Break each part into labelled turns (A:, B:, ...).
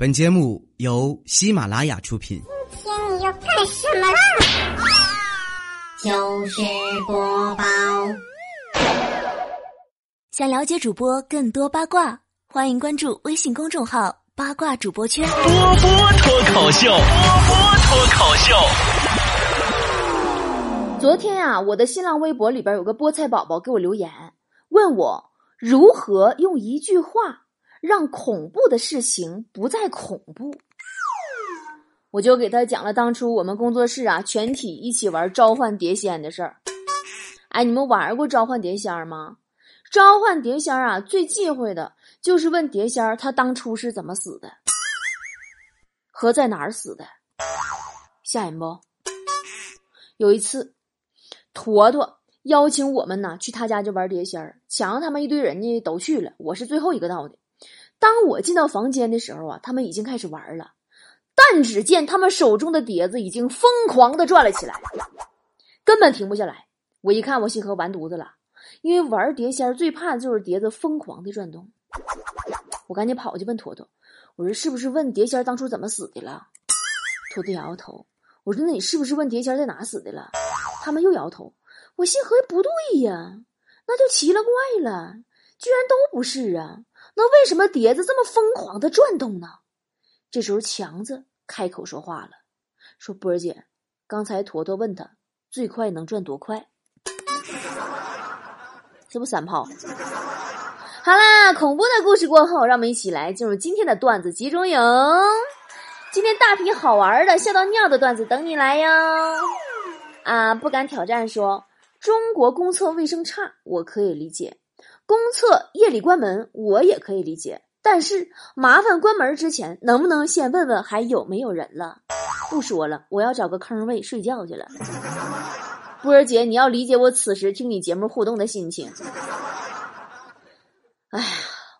A: 本节目由喜马拉雅出品。
B: 今天你要干什么啦？
C: 就是播报。
D: 想了解主播更多八卦，欢迎关注微信公众号“八卦主播圈”。
E: 波波脱口秀，波波脱口秀。
F: 昨天啊，我的新浪微博里边有个菠菜宝宝给我留言，问我如何用一句话让恐怖的事情不再恐怖。我就给他讲了当初我们工作室啊全体一起玩召唤碟仙的事儿。哎，你们玩过召唤碟仙吗？召唤碟仙啊，最忌讳的就是问碟仙他当初是怎么死的，和在哪儿死的，吓人不？有一次。坨坨邀请我们呢去他家就玩碟仙儿，强他们一堆人呢都去了，我是最后一个到的。当我进到房间的时候啊，他们已经开始玩了，但只见他们手中的碟子已经疯狂的转了起来，根本停不下来。我一看，我心和完犊子了，因为玩碟仙最怕的就是碟子疯狂的转动。我赶紧跑去问坨坨，我说是不是问碟仙当初怎么死的了？坨坨摇摇头。我说那你是不是问碟仙在哪死的了？他们又摇头，我心合不对呀，那就奇了怪了，居然都不是啊！那为什么碟子这么疯狂的转动呢？这时候强子开口说话了，说波儿姐，刚才坨坨问他最快能转多快，这不三炮？好啦，恐怖的故事过后，让我们一起来进入今天的段子集中营。今天大批好玩的笑到尿的段子等你来哟。啊，不敢挑战说中国公厕卫生差，我可以理解；公厕夜里关门，我也可以理解。但是麻烦关门之前，能不能先问问还有没有人了？不说了，我要找个坑位睡觉去了。波儿姐，你要理解我此时听你节目互动的心情。哎呀，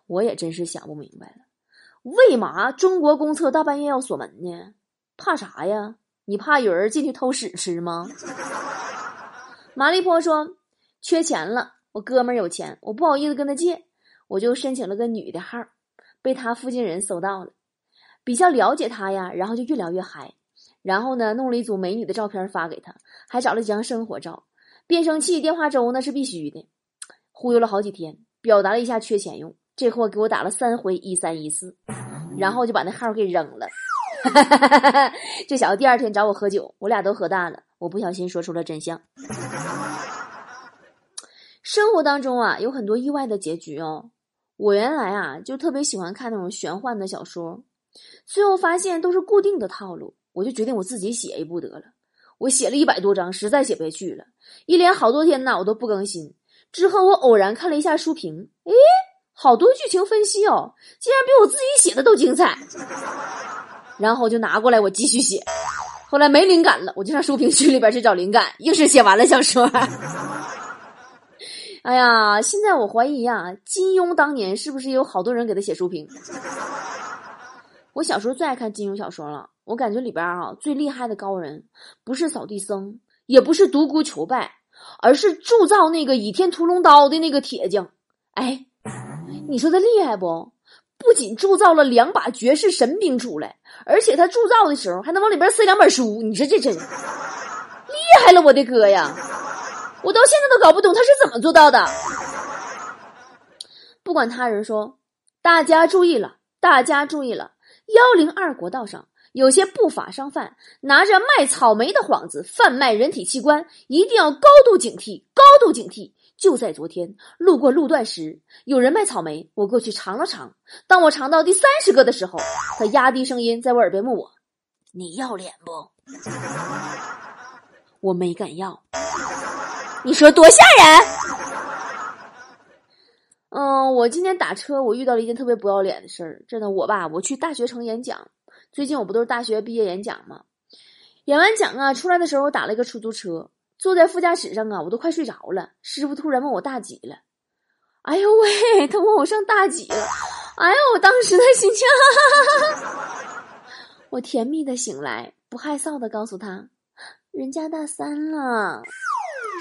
F: 我也真是想不明白了，为嘛中国公厕大半夜要锁门呢？怕啥呀？你怕有人进去偷屎吃吗？麻利坡说：“缺钱了，我哥们儿有钱，我不好意思跟他借，我就申请了个女的号，被他附近人搜到了，比较了解他呀，然后就越聊越嗨，然后呢，弄了一组美女的照片发给他，还找了几张生活照，变声器、电话粥那是必须的，忽悠了好几天，表达了一下缺钱用，这货给我打了三回一三一四，然后就把那号给扔了。”！这小子第二天找我喝酒，我俩都喝大了。我不小心说出了真相。生活当中啊，有很多意外的结局哦。我原来啊，就特别喜欢看那种玄幻的小说，最后发现都是固定的套路，我就决定我自己写一部得了。我写了一百多章，实在写不下去了，一连好多天呢，我都不更新。之后我偶然看了一下书评，诶，好多剧情分析哦，竟然比我自己写的都精彩。然后就拿过来，我继续写。后来没灵感了，我就上书评区里边去找灵感，硬是写完了小说。哎呀，现在我怀疑呀，金庸当年是不是有好多人给他写书评？我小时候最爱看金庸小说了，我感觉里边啊最厉害的高人，不是扫地僧，也不是独孤求败，而是铸造那个倚天屠龙刀的那个铁匠。哎，你说他厉害不？不仅铸造了两把绝世神兵出来，而且他铸造的时候还能往里边塞两本书。你说这真厉害了，我的哥呀！我到现在都搞不懂他是怎么做到的。不管他人说，大家注意了，大家注意了！幺零二国道上有些不法商贩拿着卖草莓的幌子贩卖人体器官，一定要高度警惕，高度警惕！就在昨天，路过路段时，有人卖草莓，我过去尝了尝。当我尝到第三十个的时候，他压低声音在我耳边问我：“你要脸不？”我没敢要。你说多吓人？嗯，我今天打车，我遇到了一件特别不要脸的事儿。真的，我吧，我去大学城演讲，最近我不都是大学毕业演讲吗？演完讲啊，出来的时候我打了一个出租车。坐在副驾驶上啊，我都快睡着了。师傅突然问我大几了，哎呦喂，他问我上大几了，哎呦，我当时的心情，我甜蜜的醒来，不害臊的告诉他，人家大三了。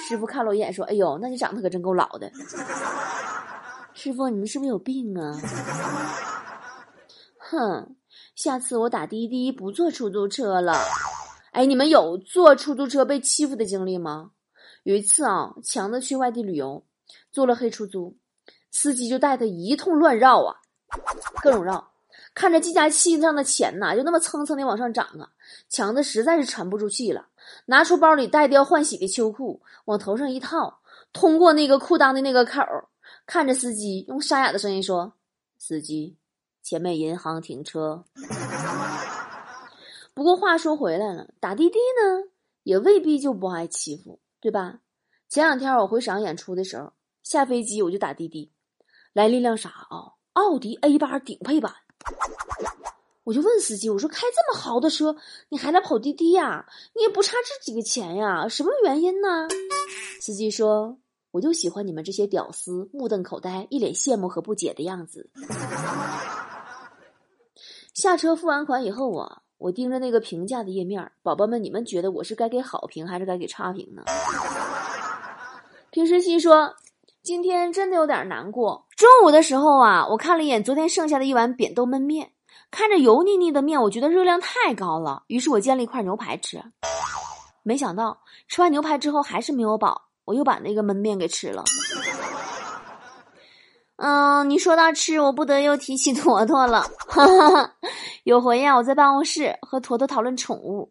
F: 师傅看了我一眼说，哎呦，那你长得可真够老的。师傅，你们是不是有病啊？哼，下次我打滴滴不坐出租车了。哎，你们有坐出租车被欺负的经历吗？有一次啊，强子去外地旅游，坐了黑出租，司机就带他一通乱绕啊，各种绕，看着计价器上的钱呐，就那么蹭蹭的往上涨啊，强子实在是沉不住气了，拿出包里带的要换洗的秋裤，往头上一套，通过那个裤裆的那个口，看着司机，用沙哑的声音说：“司机，前面银行停车。”不过话说回来了，打滴滴呢也未必就不挨欺负，对吧？前两天我回沈阳演出的时候，下飞机我就打滴滴，来了一辆啥啊？奥迪 A 八顶配版。我就问司机，我说开这么豪的车，你还来跑滴滴呀？你也不差这几个钱呀？什么原因呢？司机说，我就喜欢你们这些屌丝目瞪口呆、一脸羡慕和不解的样子。下车付完款以后啊。我盯着那个评价的页面，宝宝们，你们觉得我是该给好评还是该给差评呢？平时心说，今天真的有点难过。中午的时候啊，我看了一眼昨天剩下的一碗扁豆焖面，看着油腻腻的面，我觉得热量太高了，于是我煎了一块牛排吃。没想到吃完牛排之后还是没有饱，我又把那个焖面给吃了。嗯，你说到吃，我不得又提起坨坨了。有回呀，我在办公室和坨坨讨论宠物，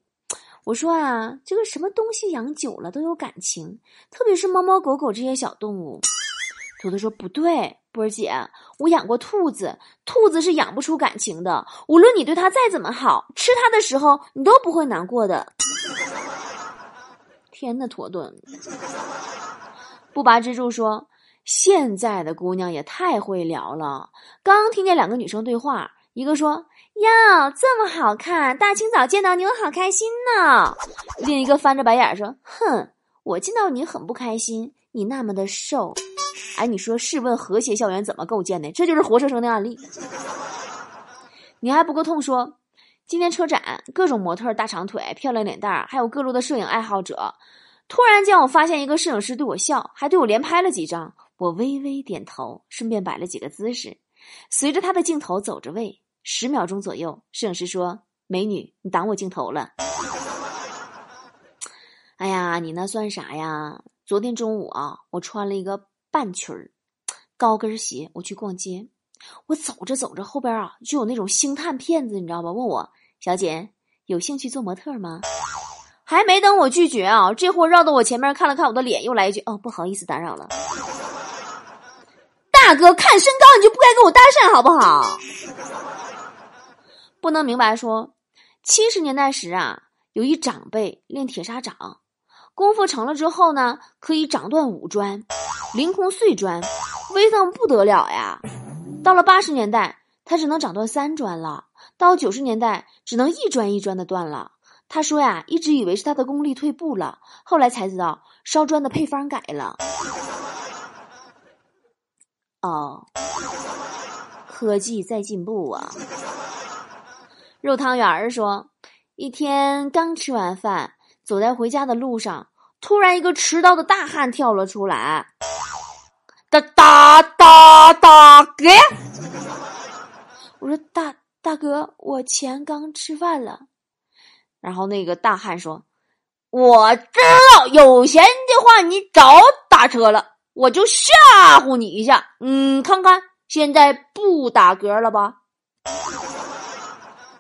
F: 我说啊，这个什么东西养久了都有感情，特别是猫猫狗狗这些小动物。坨坨说不对，波儿姐，我养过兔子，兔子是养不出感情的，无论你对它再怎么好，吃它的时候你都不会难过的。天呐，坨顿！不拔之助说。现在的姑娘也太会聊了。刚听见两个女生对话，一个说：“哟，这么好看，大清早见到你，我好开心呢。”另一个翻着白眼说：“哼，我见到你很不开心，你那么的瘦。”哎，你说，试问和谐校园怎么构建的？这就是活生生的案例。你还不够痛说，今天车展，各种模特、大长腿、漂亮脸蛋儿，还有各路的摄影爱好者。突然间，我发现一个摄影师对我笑，还对我连拍了几张。我微微点头，顺便摆了几个姿势。随着他的镜头走着位，十秒钟左右，摄影师说：“美女，你挡我镜头了。”哎呀，你那算啥呀？昨天中午啊，我穿了一个半裙儿、高跟鞋，我去逛街。我走着走着，后边啊就有那种星探骗子，你知道吧？问我小姐有兴趣做模特吗？还没等我拒绝啊，这货绕到我前面看了看我的脸，又来一句：“哦，不好意思，打扰了。”大哥，看身高你就不该跟我搭讪好不好？不能明白说，七十年代时啊，有一长辈练铁砂掌，功夫成了之后呢，可以掌断五砖，凌空碎砖，威风不得了呀。到了八十年代，他只能掌断三砖了；到九十年代，只能一砖一砖的断了。他说呀，一直以为是他的功力退步了，后来才知道烧砖的配方改了。哦，科技在进步啊！肉汤圆儿说，一天刚吃完饭，走在回家的路上，突然一个持刀的大汉跳了出来，哒哒哒哒哥！我说大大哥，我钱刚吃饭了。然后那个大汉说：“我知道有钱的话，你早打车了。”我就吓唬你一下，嗯，看看现在不打嗝了吧？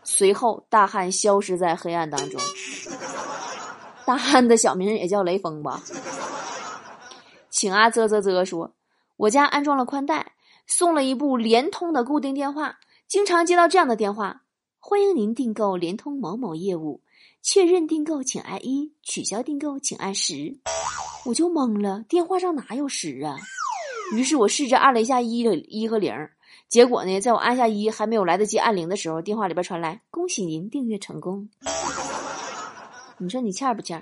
F: 随后，大汉消失在黑暗当中。大汉的小名也叫雷锋吧？请啊，啧啧啧说，我家安装了宽带，送了一部联通的固定电话，经常接到这样的电话：欢迎您订购联通某某业务，确认订购请按一，取消订购请按十。我就懵了，电话上哪有十啊？于是我试着按了一下一的一和零，结果呢，在我按下一还没有来得及按零的时候，电话里边传来：“恭喜您订阅成功。”你说你欠不欠？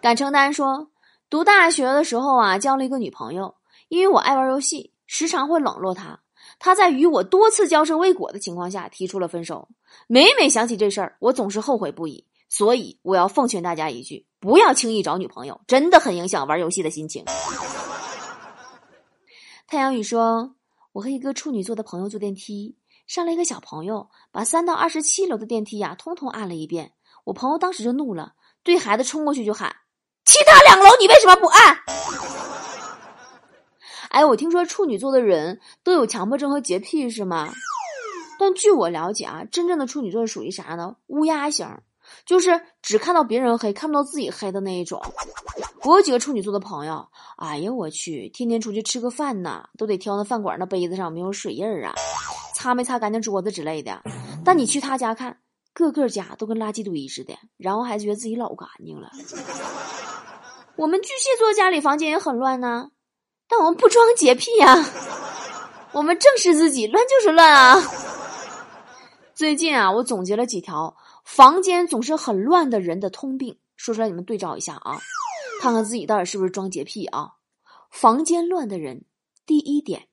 F: 敢承担说，读大学的时候啊，交了一个女朋友，因为我爱玩游戏，时常会冷落她。她在与我多次交涉未果的情况下提出了分手。每每想起这事儿，我总是后悔不已。所以我要奉劝大家一句。不要轻易找女朋友，真的很影响玩游戏的心情。太阳雨说：“我和一个处女座的朋友坐电梯，上来一个小朋友，把三到二十七楼的电梯呀，通通按了一遍。我朋友当时就怒了，对孩子冲过去就喊：“其他两楼你为什么不按？”哎，我听说处女座的人都有强迫症和洁癖，是吗？但据我了解啊，真正的处女座属于啥呢？乌鸦型，就是只看到别人黑，看不到自己黑的那一种。我有几个处女座的朋友，哎呀，我去，天天出去吃个饭呐，都得挑那饭馆那杯子上没有水印啊，擦没擦干净桌子之类的。但你去他家看，个个家都跟垃圾堆似的，然后还觉得自己老干净了。我们巨蟹座家里房间也很乱呢。但我们不装洁癖呀，我们正视自己，乱就是乱啊。最近啊，我总结了几条房间总是很乱的人的通病，说出来你们对照一下啊，看看自己到底是不是装洁癖啊。房间乱的人，第一点，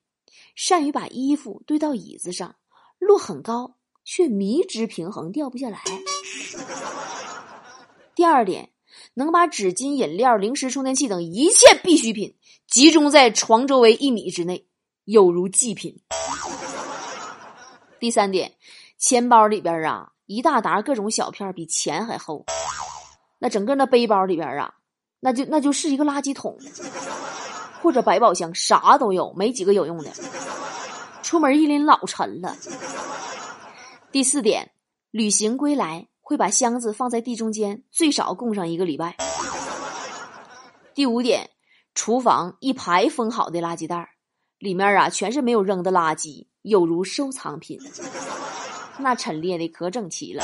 F: 善于把衣服堆到椅子上，摞很高，却迷之平衡，掉不下来。第二点。能把纸巾、饮料、零食、充电器等一切必需品集中在床周围一米之内，有如祭品。第三点，钱包里边啊，一大沓各种小片比钱还厚，那整个那背包里边啊，那就那就是一个垃圾桶或者百宝箱，啥都有，没几个有用的。出门一拎老沉了。第四点，旅行归来。会把箱子放在地中间，最少供上一个礼拜。第五点，厨房一排封好的垃圾袋，里面啊全是没有扔的垃圾，有如收藏品，那陈列的可整齐了。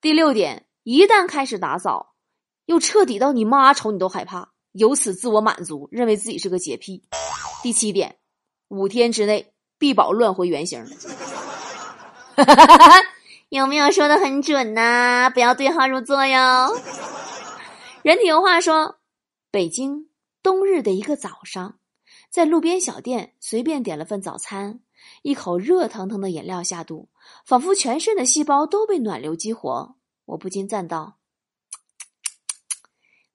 F: 第六点，一旦开始打扫，又彻底到你妈瞅你都害怕，由此自我满足，认为自己是个洁癖。第七点，五天之内必保乱回原形。哈哈哈哈哈。有没有说的很准呐？不要对号入座哟。人体油画说：北京冬日的一个早上，在路边小店随便点了份早餐，一口热腾腾的饮料下肚，仿佛全身的细胞都被暖流激活。我不禁赞道：“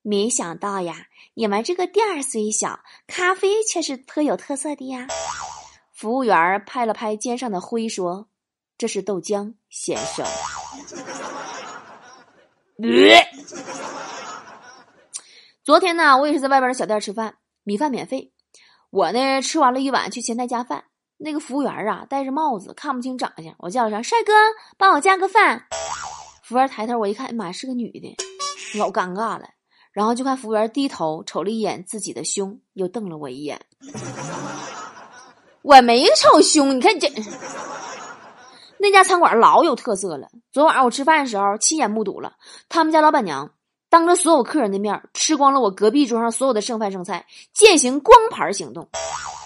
F: 没想到呀，你们这个店儿虽小，咖啡却是特有特色的呀。”服务员拍了拍肩上的灰说。这是豆浆，先生。昨天呢，我也是在外边的小店吃饭，米饭免费。我呢吃完了一碗，去前台加饭。那个服务员啊，戴着帽子，看不清长相。我叫了声：“帅哥，帮我加个饭。”服务员抬头，我一看，哎妈，是个女的，老尴尬了。然后就看服务员低头瞅了一眼自己的胸，又瞪了我一眼。我没瞅胸，你看这。那家餐馆老有特色了。昨晚上我吃饭的时候，亲眼目睹了他们家老板娘当着所有客人的面吃光了我隔壁桌上所有的剩饭剩菜，践行光盘行动。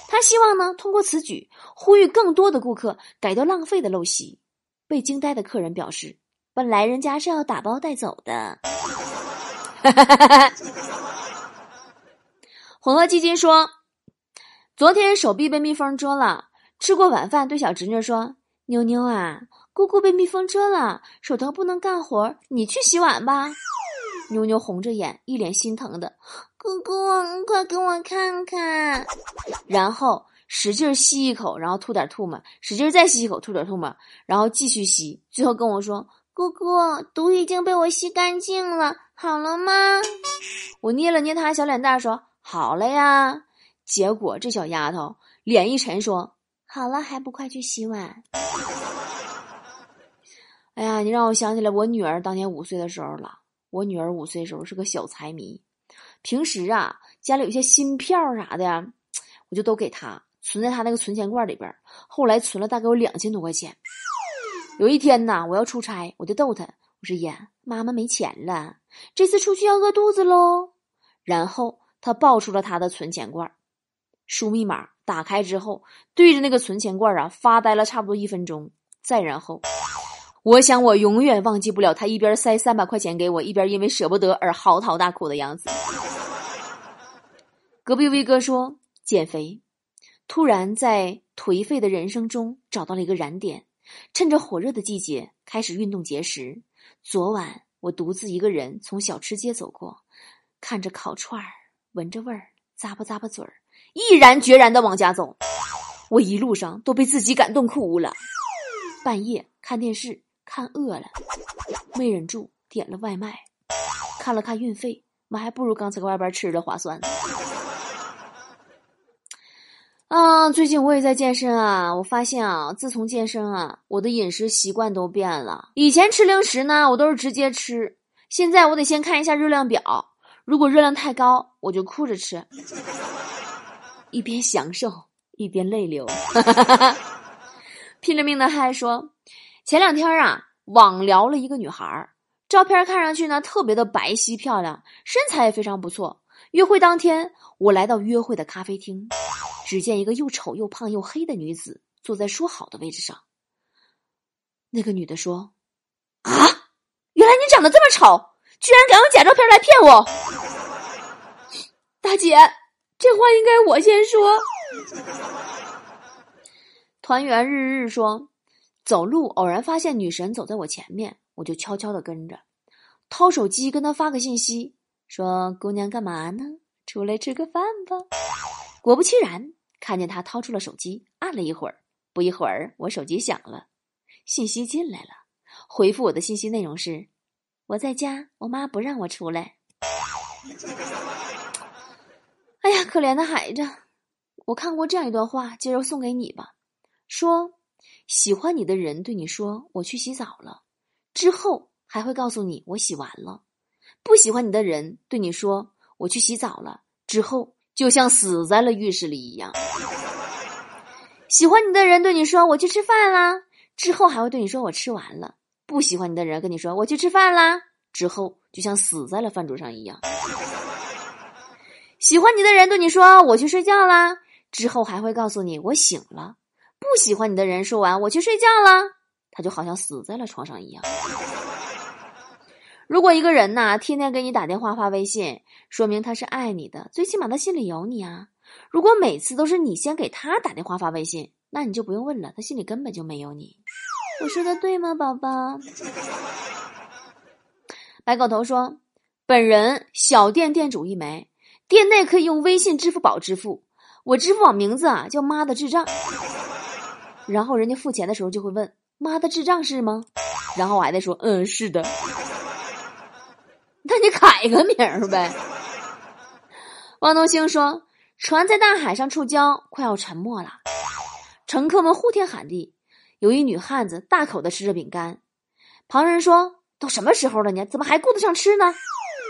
F: 他希望呢，通过此举呼吁更多的顾客改掉浪费的陋习。被惊呆的客人表示，本来人家是要打包带走的。混合基金说，昨天手臂被蜜蜂蛰了，吃过晚饭，对小侄女说。妞妞啊，姑姑被蜜蜂蛰了，手头不能干活，你去洗碗吧。妞妞红着眼，一脸心疼的，姑姑，你快给我看看。然后使劲吸一口，然后吐点唾沫，使劲再吸一口，吐点唾沫，然后继续吸，最后跟我说：“姑姑，毒已经被我吸干净了，好了吗？”我捏了捏她小脸蛋，说：“好了呀。”结果这小丫头脸一沉，说。好了，还不快去洗碗！哎呀，你让我想起来我女儿当年五岁的时候了。我女儿五岁的时候是个小财迷，平时啊家里有些新票啥的，我就都给她存在她那个存钱罐里边。后来存了大概有两千多块钱。有一天呐，我要出差，我就逗她，我说：“呀，妈妈没钱了，这次出去要饿肚子喽。”然后她抱出了她的存钱罐，输密码。打开之后，对着那个存钱罐啊发呆了差不多一分钟。再然后，我想我永远忘记不了他一边塞三百块钱给我，一边因为舍不得而嚎啕大哭的样子。隔壁威哥说减肥，突然在颓废的人生中找到了一个燃点，趁着火热的季节开始运动节食。昨晚我独自一个人从小吃街走过，看着烤串儿，闻着味儿，咂吧咂吧嘴儿。毅然决然的往家走，我一路上都被自己感动哭了。半夜看电视看饿了，没忍住点了外卖，看了看运费，妈还不如刚才在外边吃的划算。啊，最近我也在健身啊，我发现啊，自从健身啊，我的饮食习惯都变了。以前吃零食呢，我都是直接吃，现在我得先看一下热量表，如果热量太高，我就哭着吃，一边享受一边泪流。拼了命的嗨说，前两天啊，网聊了一个女孩，照片看上去呢特别的白皙漂亮，身材也非常不错。约会当天，我来到约会的咖啡厅。只见一个又丑又胖又黑的女子坐在说好的位置上。那个女的说：“啊，原来你长得这么丑，居然敢用假照片来骗我！” 大姐，这话应该我先说。团圆日日说：“走路偶然发现女神走在我前面，我就悄悄的跟着，掏手机跟她发个信息，说：‘姑娘干嘛呢？出来吃个饭吧。’果不其然。”看见她掏出了手机，按了一会儿，不一会儿，我手机响了，信息进来了。回复我的信息内容是：我在家，我妈不让我出来。可怜的孩子！我看过这样一段话，今儿送给你吧。说，喜欢你的人对你说：“我去洗澡了。”之后还会告诉你：“我洗完了。”不喜欢你的人对你说：“我去洗澡了。”之后。就像死在了浴室里一样。喜欢你的人对你说：“我去吃饭啦。”之后还会对你说：“我吃完了。”不喜欢你的人跟你说：“我去吃饭啦。”之后就像死在了饭桌上一样。喜欢你的人对你说：“我去睡觉啦。”之后还会告诉你：“我醒了。”不喜欢你的人说完：“我去睡觉啦。”他就好像死在了床上一样。如果一个人呐，天天给你打电话发微信，说明他是爱你的，最起码他心里有你啊。如果每次都是你先给他打电话发微信，那你就不用问了，他心里根本就没有你。我说的对吗，宝宝？白狗头说，本人小店店主一枚，店内可以用微信、支付宝支付。我支付宝名字啊叫妈的智障。然后人家付钱的时候就会问妈的智障是吗？然后我还得说嗯是的。那你改个名儿呗。汪东兴说：“船在大海上触礁，快要沉没了。乘客们呼天喊地。有一女汉子大口的吃着饼干。旁人说：‘都什么时候了呢？怎么还顾得上吃呢？’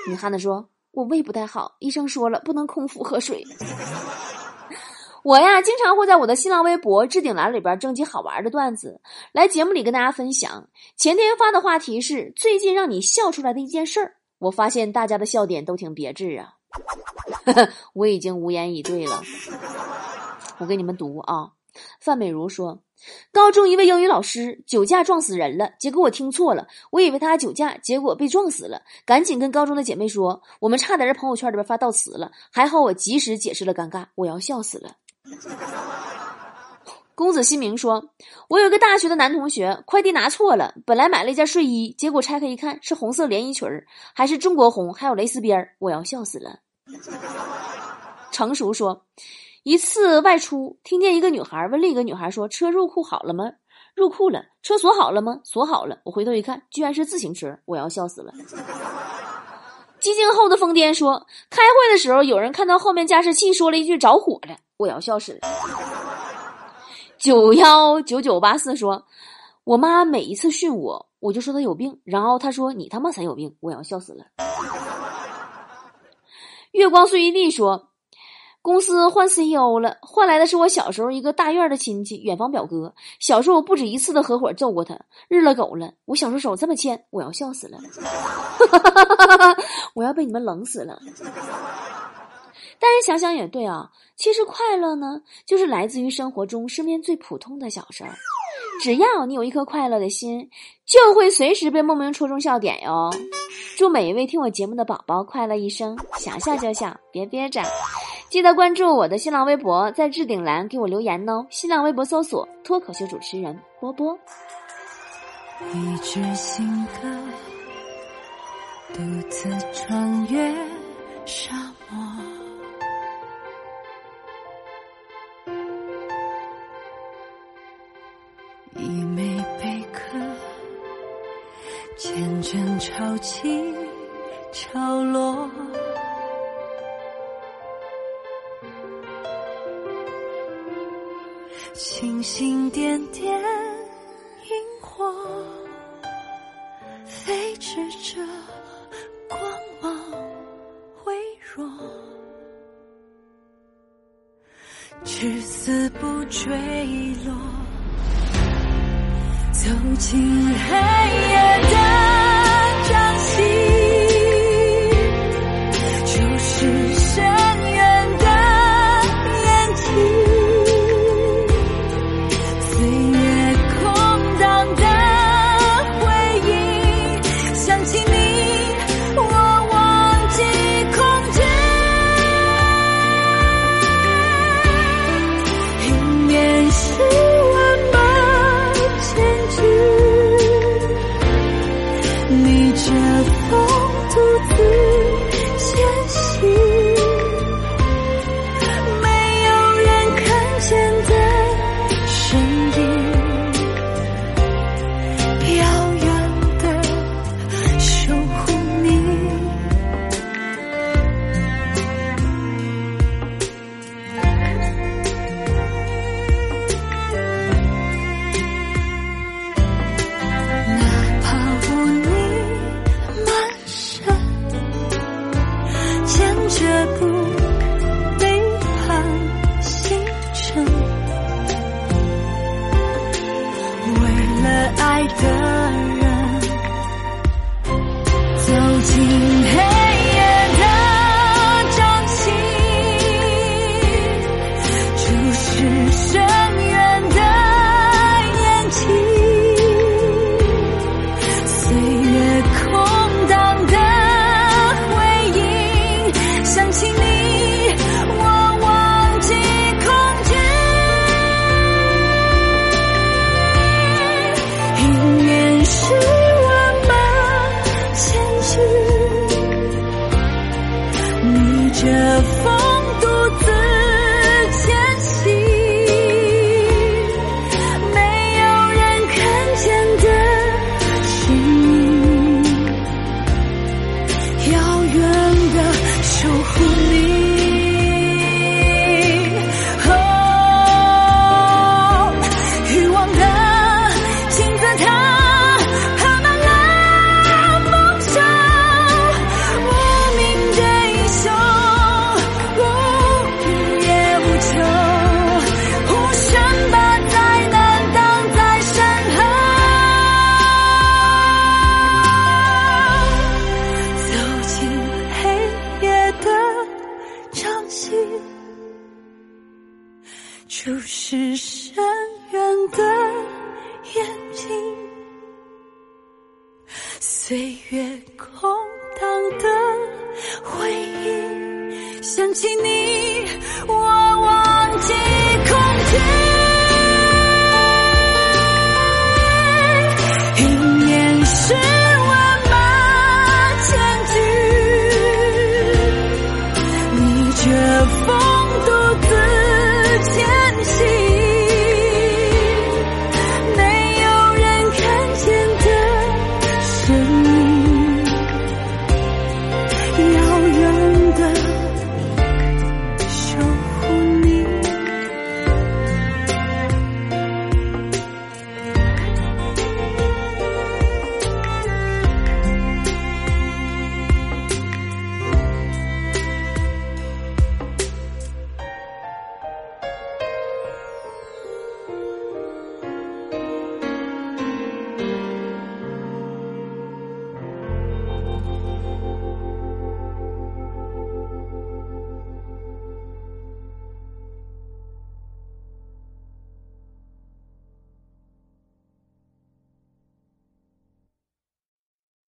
F: 女汉子说：‘我胃不太好，医生说了不能空腹喝水。’我呀，经常会在我的新浪微博置顶栏里边征集好玩的段子，来节目里跟大家分享。前天发的话题是最近让你笑出来的一件事儿。”我发现大家的笑点都挺别致啊，我已经无言以对了。我给你们读啊，范美如说，高中一位英语老师酒驾撞死人了，结果我听错了，我以为他酒驾，结果被撞死了，赶紧跟高中的姐妹说，我们差点在朋友圈里边发悼词了，还好我及时解释了尴尬，我要笑死了。公子新明说：“我有一个大学的男同学，快递拿错了，本来买了一件睡衣，结果拆开一看是红色连衣裙，还是中国红，还有蕾丝边，我要笑死了。”成熟说：“一次外出，听见一个女孩问另一个女孩说：‘车入库好了吗？’入库了。车锁好了吗？锁好了。我回头一看，居然是自行车，我要笑死了。”寂静后的疯癫说：“开会的时候，有人看到后面加湿器说了一句‘着火了’，我要笑死了。”九幺九九八四说：“我妈每一次训我，我就说她有病，然后她说你他妈才有病，我要笑死了。”月光碎一地说：“公司换 CEO 了，换来的是我小时候一个大院的亲戚，远房表哥。小时候我不止一次的合伙揍过他，日了狗了。我小时候手这么欠，我要笑死了，我要被你们冷死了。”但是想想也对啊，其实快乐呢，就是来自于生活中身边最普通的小事儿。只要你有一颗快乐的心，就会随时被莫名戳中笑点哟。祝每一位听我节目的宝宝快乐一生，想笑就笑，别憋着。记得关注我的新浪微博，在置顶栏给我留言哦。新浪微博搜索“脱口秀主持人波波”。一支新歌，独自穿越沙漠。
G: 一枚贝壳，见证潮起潮落。星星点点，萤火飞驰着光芒微弱。至死不坠落，走进黑夜。